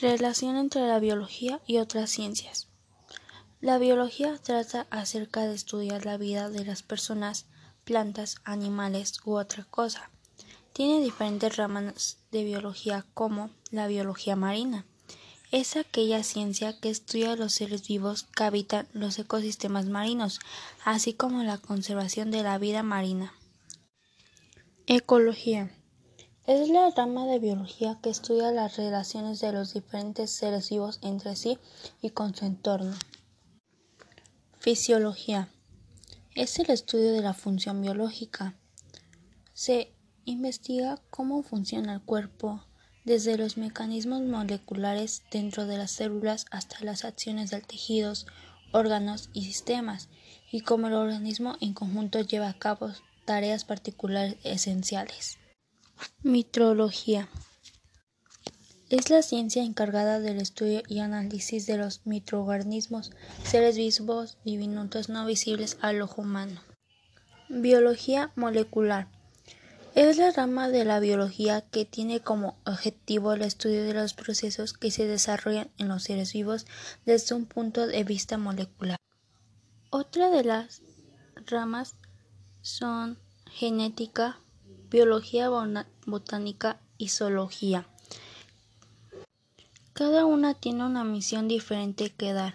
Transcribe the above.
Relación entre la biología y otras ciencias. La biología trata acerca de estudiar la vida de las personas, plantas, animales u otra cosa. Tiene diferentes ramas de biología como la biología marina. Es aquella ciencia que estudia los seres vivos que habitan los ecosistemas marinos, así como la conservación de la vida marina. Ecología es la rama de biología que estudia las relaciones de los diferentes seres vivos entre sí y con su entorno. Fisiología es el estudio de la función biológica. Se investiga cómo funciona el cuerpo, desde los mecanismos moleculares dentro de las células hasta las acciones de tejidos, órganos y sistemas, y cómo el organismo en conjunto lleva a cabo tareas particulares esenciales. Mitrología es la ciencia encargada del estudio y análisis de los microorganismos, seres vivos diminutos no visibles al ojo humano. Biología molecular es la rama de la biología que tiene como objetivo el estudio de los procesos que se desarrollan en los seres vivos desde un punto de vista molecular. Otra de las ramas son genética, biología botánica y zoología. Cada una tiene una misión diferente que dar.